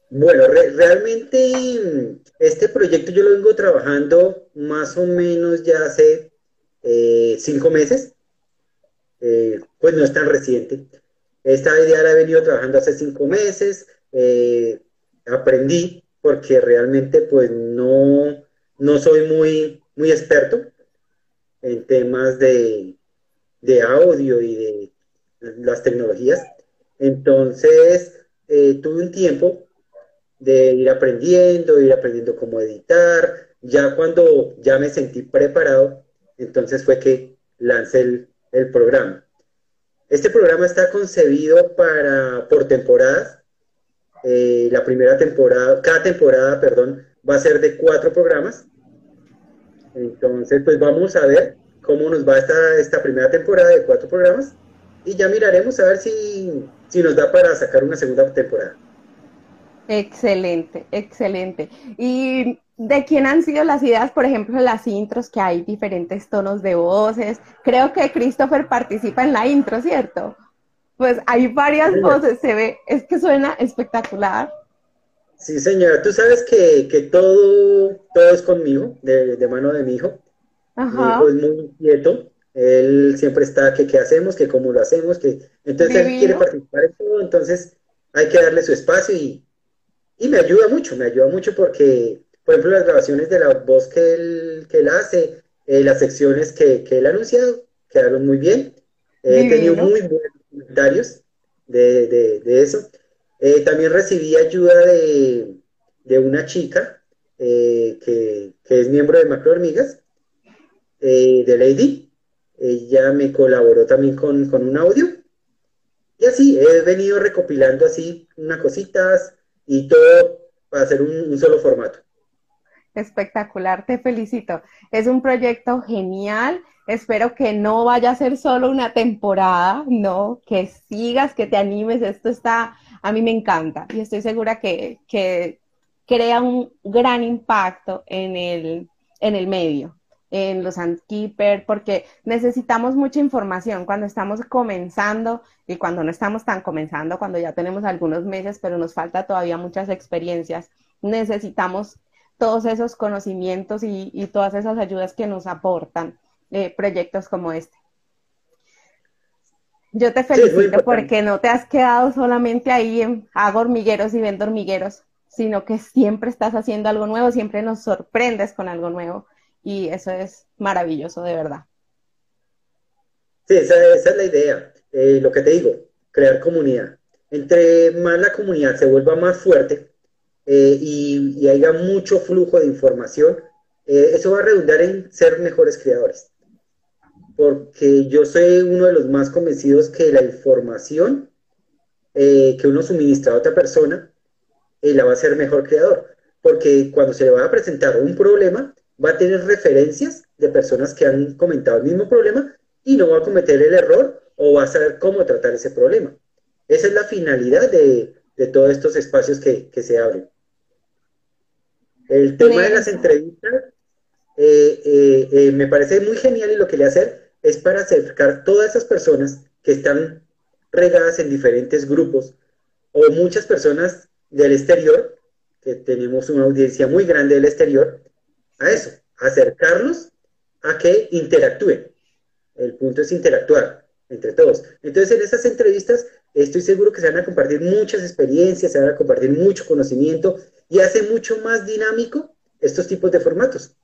Bueno, realmente este proyecto yo lo vengo trabajando más o menos ya hace eh, cinco meses eh, pues no es tan reciente. Esta idea la he venido trabajando hace cinco meses, eh, aprendí porque realmente pues no, no soy muy, muy experto en temas de, de audio y de las tecnologías. Entonces, eh, tuve un tiempo de ir aprendiendo, ir aprendiendo cómo editar. Ya cuando ya me sentí preparado, entonces fue que lancé el, el programa. Este programa está concebido para, por temporadas. Eh, la primera temporada, cada temporada, perdón, va a ser de cuatro programas. Entonces, pues vamos a ver cómo nos va esta, esta primera temporada de cuatro programas y ya miraremos a ver si, si nos da para sacar una segunda temporada. Excelente, excelente. Y de quién han sido las ideas, por ejemplo, las intros, que hay diferentes tonos de voces. Creo que Christopher participa en la intro, ¿cierto? Pues hay varias voces, se ve, es que suena espectacular. Sí, señora, tú sabes que, que todo, todo es conmigo, de, de, mano de mi hijo. Ajá. Mi hijo es muy inquieto, él siempre está que qué hacemos, que cómo lo hacemos, que entonces él quiere participar en todo, entonces hay que darle su espacio y, y me ayuda mucho, me ayuda mucho porque por ejemplo, las grabaciones de la voz que él, que él hace, eh, las secciones que, que, él ha anunciado, quedaron muy bien. He tenido muy buenos comentarios de, de, de eso. Eh, también recibí ayuda de, de una chica eh, que, que, es miembro de Macro Hormigas, de Lady. Ella me colaboró también con, con un audio. Y así, he venido recopilando así unas cositas y todo para hacer un solo formato. Espectacular, te felicito. Es un proyecto genial. Espero que no vaya a ser solo una temporada, no, que sigas, que te animes. Esto está, a mí me encanta y estoy segura que, que crea un gran impacto en el, en el medio, en los Antkeeper, porque necesitamos mucha información cuando estamos comenzando y cuando no estamos tan comenzando, cuando ya tenemos algunos meses, pero nos falta todavía muchas experiencias. Necesitamos todos esos conocimientos y, todas esas ayudas que nos aportan eh, proyectos como este. Yo te felicito porque no te has quedado solamente ahí en hago hormigueros y vendo hormigueros. sino que siempre estás haciendo algo nuevo, siempre nos sorprendes con algo nuevo y eso es maravilloso, de verdad. Sí, esa, es la idea. Eh, lo que te digo, crear comunidad. Entre más la comunidad se vuelva más fuerte eh, y, haya mucho flujo de información, eh, eso va a redundar en ser mejores creadores. Porque yo soy uno de los más convencidos que la información que uno suministra a otra persona la va a ser mejor creador. Porque cuando se le va a presentar un problema, va a tener referencias de personas que han comentado el mismo problema y no va a cometer el error o va a saber cómo tratar ese problema. Esa es la finalidad de, todos estos espacios que, se abren. El tema de las entrevistas eh, eh, eh, me parece muy genial y lo que le hacer es para acercar todas esas personas que están regadas en diferentes grupos o muchas personas del exterior, que tenemos una audiencia muy grande del exterior, a eso, acercarlos a que interactúen. El punto es interactuar entre todos. Entonces, en esas entrevistas estoy seguro que se van a compartir muchas experiencias, se van a compartir mucho conocimiento y hace mucho más dinámico estos tipos de formatos.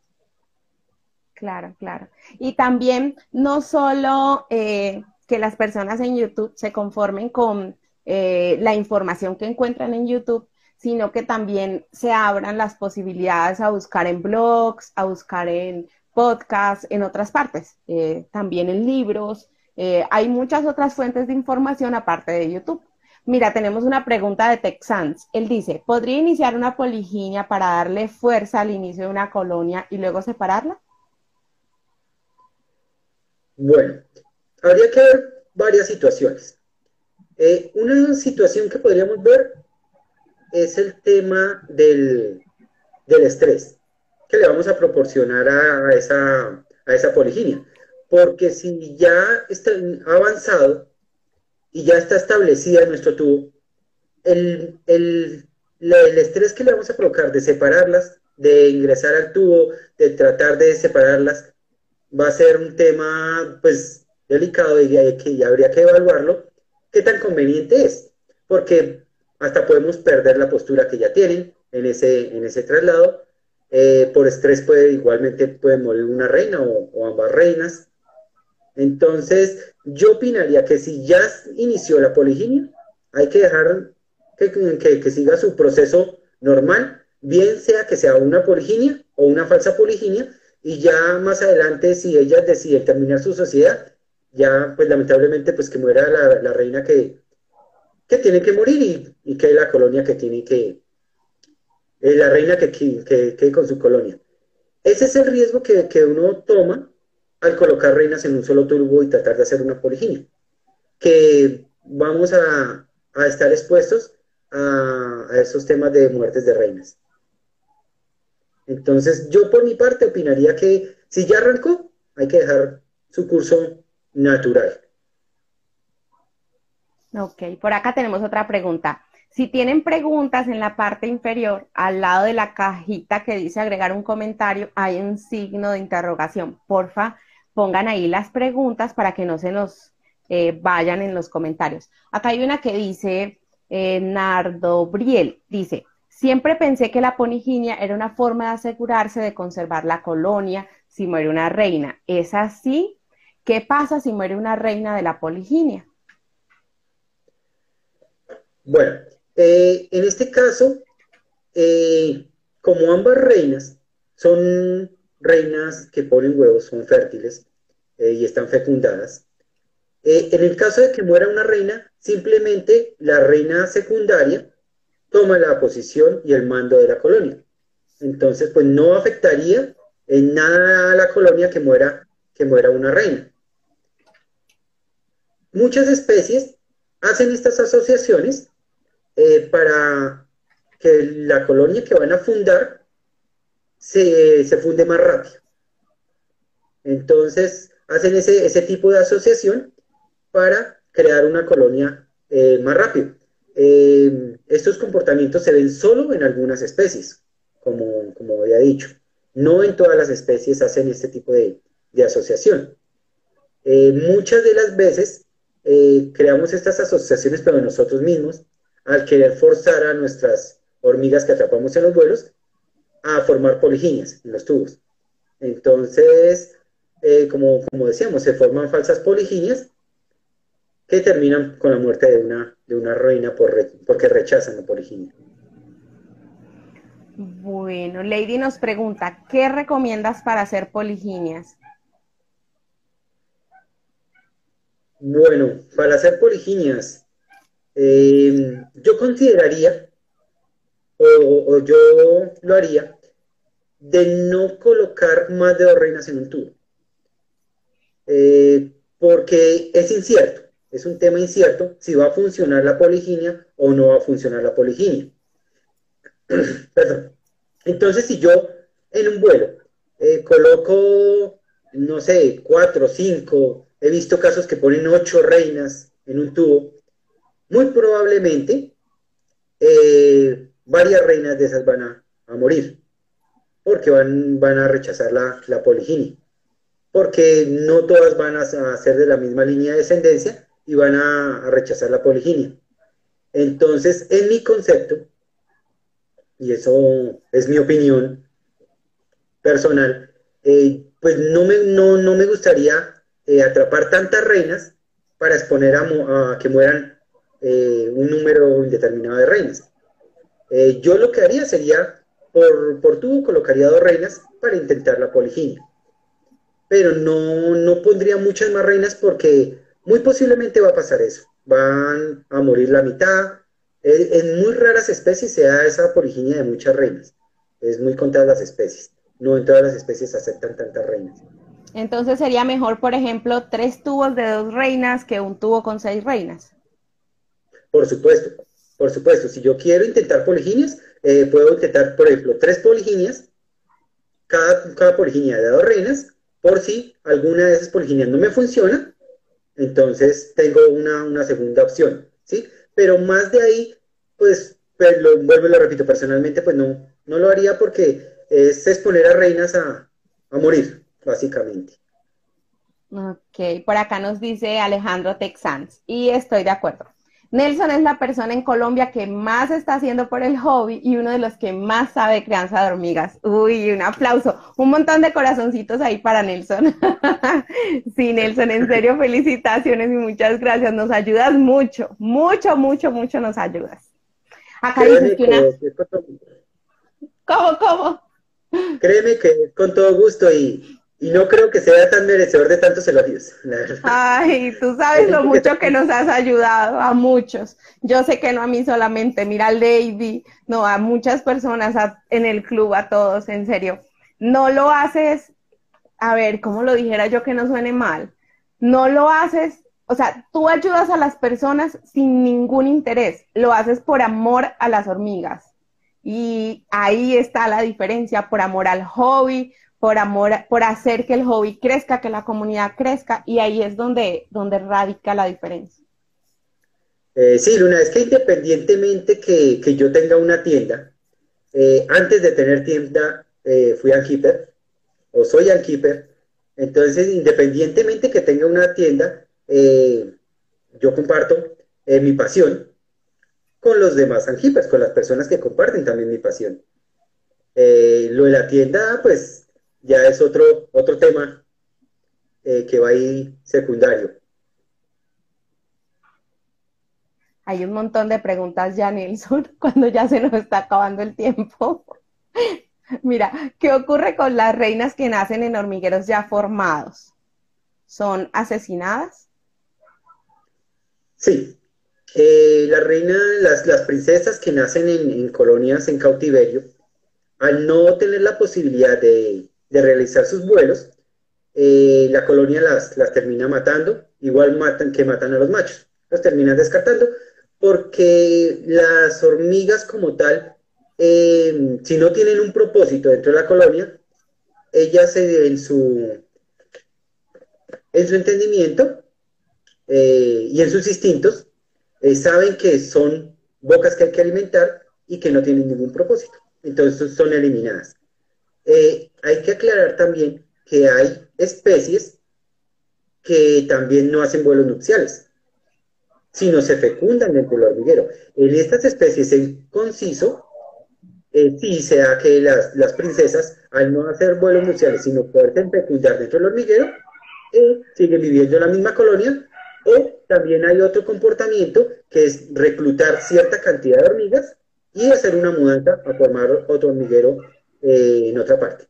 Claro, claro. Y también no solo eh, que las personas en YouTube se conformen con eh, la información que encuentran en YouTube, sino que también se abran las posibilidades a buscar en blogs, a buscar en podcasts, en otras partes, eh, también en libros. Eh, hay muchas otras fuentes de información aparte de YouTube. Mira, tenemos una pregunta de Texans. Él dice, ¿podría iniciar una poliginia para darle fuerza al inicio de una colonia y luego separarla? Bueno, habría que ver varias situaciones. Eh, una situación que podríamos ver es el tema del, estrés que le vamos a proporcionar a, esa, a esa poliginia. Porque si ya está avanzado y ya está establecida nuestro tubo, el, el, el estrés que le vamos a provocar de separarlas, de ingresar al tubo, de tratar de separarlas, va a ser un tema pues delicado y que ya habría que evaluarlo qué tan conveniente es, porque hasta podemos perder la postura que ya tienen en ese, en ese traslado. Eh, por estrés puede igualmente puede morir una reina o, ambas reinas. Entonces, yo opinaría que si ya inició la poliginia, hay que dejar que, que, siga su proceso normal, bien sea que sea una poliginia o una falsa poliginia, y ya más adelante, si ellas deciden terminar su sociedad, ya pues lamentablemente pues que muera la, reina que, que, tiene que morir y, que la colonia que tiene que, la reina que, que, con su colonia. Ese es el riesgo que, uno toma al colocar reinas en un solo turbo y tratar de hacer una poliginia, que vamos a, estar expuestos a, a esos temas de muertes de reinas. Entonces, yo por mi parte opinaría que si ya arrancó, hay que dejar su curso natural. Ok, por acá tenemos otra pregunta. Si tienen preguntas en la parte inferior, al lado de la cajita que dice agregar un comentario, hay un signo de interrogación. Porfa, pongan ahí las preguntas para que no se nos eh, vayan en los comentarios. Acá hay una que dice, eh, Nardo Briel, dice, siempre pensé que la poniginia era una forma de asegurarse de conservar la colonia si muere una reina. ¿Es así? ¿Qué pasa si muere una reina de la poliginia? Bueno, eh, en este caso, eh, como ambas reinas son reinas que ponen huevos, son fértiles eh, y están fecundadas, en el caso de que muera una reina, simplemente la reina secundaria toma la posición y el mando de la colonia. Entonces, pues no afectaría en nada a la colonia que muera, que muera una reina. Muchas especies hacen estas asociaciones eh, para que la colonia que van a fundar se, funde más rápido. Entonces, hacen ese, tipo de asociación para crear una colonia eh, más rápido. Eh, estos comportamientos se ven solo en algunas especies, como, como había dicho. No en todas las especies hacen este tipo de, asociación. muchas de las veces creamos estas asociaciones, pero nosotros mismos, al querer forzar a nuestras hormigas que atrapamos en los vuelos a formar poliginias en los tubos. Entonces, eh, como, como decíamos, se forman falsas poliginias que terminan con la muerte de una, de una reina por porque rechazan la poliginia. Bueno, Lady nos pregunta, ¿qué recomiendas para hacer poliginias? Bueno, para hacer poliginias, eh, yo consideraría, o, yo lo haría, de no colocar más de dos reinas en un tubo. Eh, porque es incierto, es un tema incierto si va a funcionar la poliginia o no va a funcionar la poliginia. Perdón. Entonces, si yo en un vuelo eh, coloco, no sé, cuatro, cinco, he visto casos que ponen ocho reinas en un tubo, muy probablemente eh, varias reinas de esas van a, morir, porque van, van a rechazar la, poliginia, porque no todas van a, ser de la misma línea de descendencia y van a, a rechazar la poliginia. Entonces, en mi concepto, y eso es mi opinión personal, eh, pues no me, no, me gustaría eh, atrapar tantas reinas para exponer a, que mueran eh, un número indeterminado de reinas. yo lo que haría sería, por, por tubo, colocaría dos reinas para intentar la poliginia. Pero no, no pondría muchas más reinas porque muy posiblemente va a pasar eso. Van a morir la mitad, en muy raras especies se da esa poliginia de muchas reinas. Es muy contadas las especies. No en todas las especies aceptan tantas reinas. Entonces sería mejor, por ejemplo, tres tubos de dos reinas que un tubo con seis reinas. Por supuesto, por supuesto. Si yo quiero intentar poliginias, eh, puedo intentar, por ejemplo, tres poliginias, cada, cada poliginia de dos reinas, por si alguna de esas poliginias no me funciona, entonces tengo una, una segunda opción, ¿sí? pero más de ahí, pues, pues lo, vuelvo y lo repito, personalmente, pues no, no lo haría porque es exponer a reinas a, a morir, básicamente. Ok, por acá nos dice Alejandro Texans, y estoy de acuerdo. Nelson es la persona en Colombia que más está haciendo por el hobby y uno de los que más sabe crianza de hormigas. Uy, un aplauso, un montón de corazoncitos ahí para Nelson. sí, Nelson, en serio, felicitaciones y muchas gracias. Nos ayudas mucho, mucho, mucho, mucho nos ayudas. Acá dices que una... ¿Cómo, cómo? Créeme que con todo gusto y, y no creo que sea tan merecedor de tantos elogios, Ay, tú sabes lo mucho que nos has ayudado, a muchos. Yo sé que no a mí solamente, mira al Lady, no, a muchas personas en el club, a todos, en serio. No lo haces, a ver, ¿cómo lo dijera yo que no suene mal? No lo haces, o sea, tú ayudas a las personas sin ningún interés, lo haces por amor a las hormigas. Y ahí está la diferencia, por amor al hobby, por amor, por hacer que el hobby crezca, que la comunidad crezca, y ahí es donde, donde radica la diferencia. Eh, sí, Luna, es que independientemente que, que yo tenga una tienda, eh, antes de tener tienda eh, fui keeper o soy keeper entonces independientemente que tenga una tienda, yo comparto mi pasión con los demás keepers, con las personas que comparten también mi pasión. lo de la tienda, pues ya es otro, otro tema eh, que va ahí secundario. Hay un montón de preguntas ya, Nelson, cuando ya se nos está acabando el tiempo. Mira, ¿qué ocurre con las reinas que nacen en hormigueros ya formados? ¿Son asesinadas? Sí. Eh, las reinas, las, las, princesas que nacen en, en colonias en cautiverio, al no tener la posibilidad de, de realizar sus vuelos, eh, la colonia las, las termina matando, igual matan que matan a los machos, los terminan descartando, porque las hormigas como tal, em, si no tienen un propósito dentro de la colonia, ellas en su, en su entendimiento eh, y en sus instintos eh, saben que son bocas que hay que alimentar y que no tienen ningún propósito. Entonces son eliminadas. Eh, hay que aclarar también que hay especies que también no hacen vuelos nupciales, sino se fecundan dentro del hormiguero. En estas especies en conciso, eh, sí que las, princesas, al no hacer vuelos nupciales, sino poder fecundar dentro del hormiguero, eh, siguen viviendo en la misma colonia, o también hay otro comportamiento que es reclutar cierta cantidad de hormigas y hacer una mudanza a formar otro hormiguero eh, en otra parte.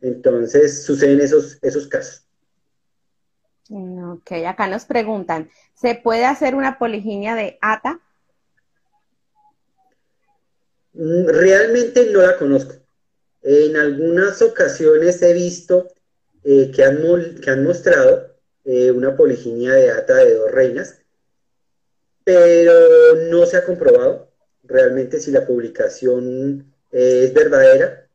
Entonces suceden esos, esos casos. Ok, acá nos preguntan, ¿se puede hacer una poliginia de ata? Mm, realmente no la conozco. En algunas ocasiones he visto eh, que, han, que han mostrado eh, una poliginia de ata de dos reinas, pero no se ha comprobado realmente si la publicación es verdadera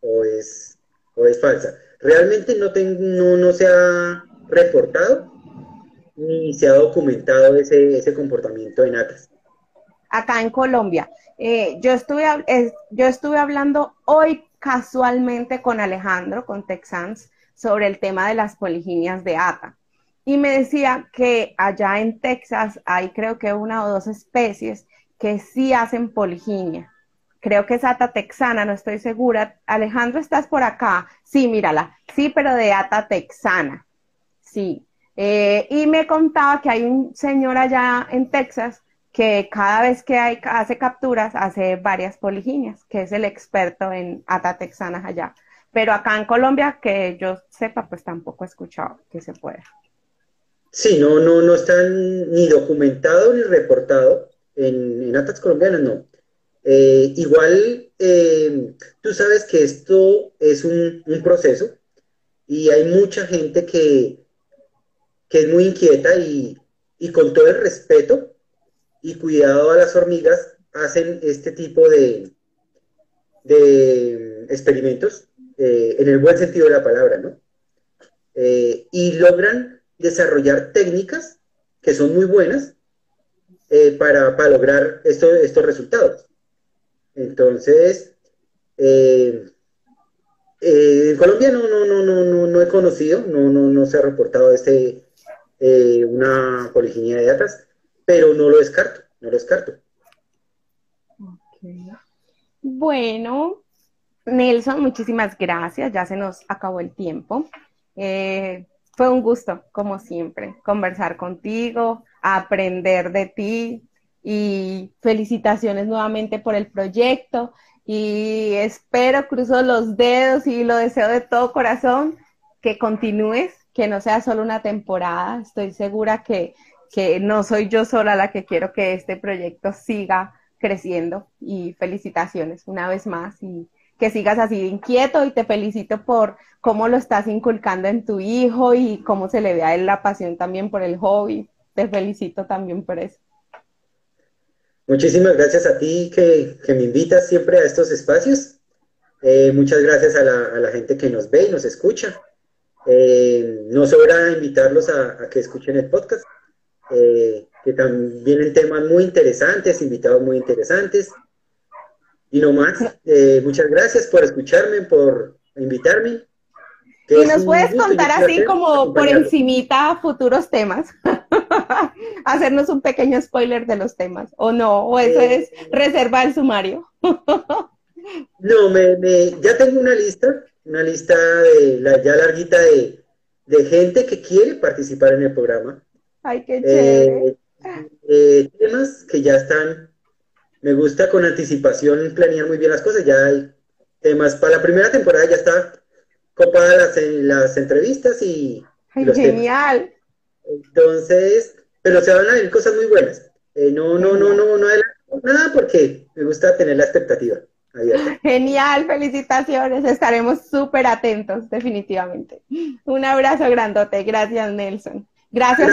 o es, o es falsa. Realmente no, no, no se ha reportado ni se ha documentado ese, ese comportamiento en atas. Acá en Colombia, eh, yo, estuve, yo estuve hablando hoy casualmente con Alejandro, con Texans, sobre el tema de las poliginias de ATA y me decía que allá en Texas hay creo que una o dos especies que sí hacen poliginia. Creo que es ata texana, no estoy segura. Alejandro, ¿estás por acá? Sí, mírala. Sí, pero de ata texana. Sí. Eh, y me contaba que hay un señor allá en Texas que cada vez que hay, hace capturas hace varias poliginias, que es el experto en ata texanas allá. Pero acá en Colombia, que yo sepa, pues tampoco he escuchado que se pueda. Sí, no, no, no están ni documentado ni reportado en, en atas colombianas, no. Eh, igual, eh, tú sabes que esto es un, proceso y hay mucha gente que, que es muy inquieta y, con todo el respeto y cuidado a las hormigas hacen este tipo de, de experimentos eh, en el buen sentido de la palabra, ¿no? y logran desarrollar técnicas que son muy buenas eh, para, lograr estos resultados. Entonces, eh, eh, en Colombia no, no, no, no, no, he conocido, no, no, no se ha reportado este, una poliginia de datas, pero no lo descarto, no lo descarto. Bueno, Nelson, muchísimas gracias, ya se nos acabó el tiempo. Fue un gusto, como siempre, conversar contigo, aprender de ti y felicitaciones nuevamente por el proyecto y espero, cruzo los dedos y lo deseo de todo corazón que continúes, que no sea solo una temporada. Estoy segura que, que no soy yo sola la que quiero que este proyecto siga creciendo y felicitaciones una vez más y que sigas así de inquieto y te felicito por cómo lo estás inculcando en tu hijo y cómo se le ve a él la pasión también por el hobby. Te felicito también por eso. Muchísimas gracias a ti que, me invitas siempre a estos espacios. Eh, muchas gracias a la, gente que nos ve y nos escucha. Eh, no sobra invitarlos a, que escuchen el podcast, eh, que también vienen temas muy interesantes, invitados muy interesantes. Y no más, eh, muchas gracias por escucharme, por invitarme. Y nos puedes contar así como por encimita futuros temas, hacernos un pequeño spoiler de los temas, o no, o eso eh, es reserva el sumario. no, me, ya tengo una lista, una lista de, la, ya larguita de, de, gente que quiere participar en el programa. Ay, qué chévere. Eh, temas que ya están me gusta con anticipación planear muy bien las cosas. Ya hay temas para la primera temporada, ya está copada las, las entrevistas y, genial. Entonces, pero se van a ver cosas muy buenas. Eh, no, no, no, no, no nada porque me gusta tener la expectativa. Genial, felicitaciones. Estaremos súper atentos, definitivamente. Un abrazo grandote. Gracias, Nelson. Gracias.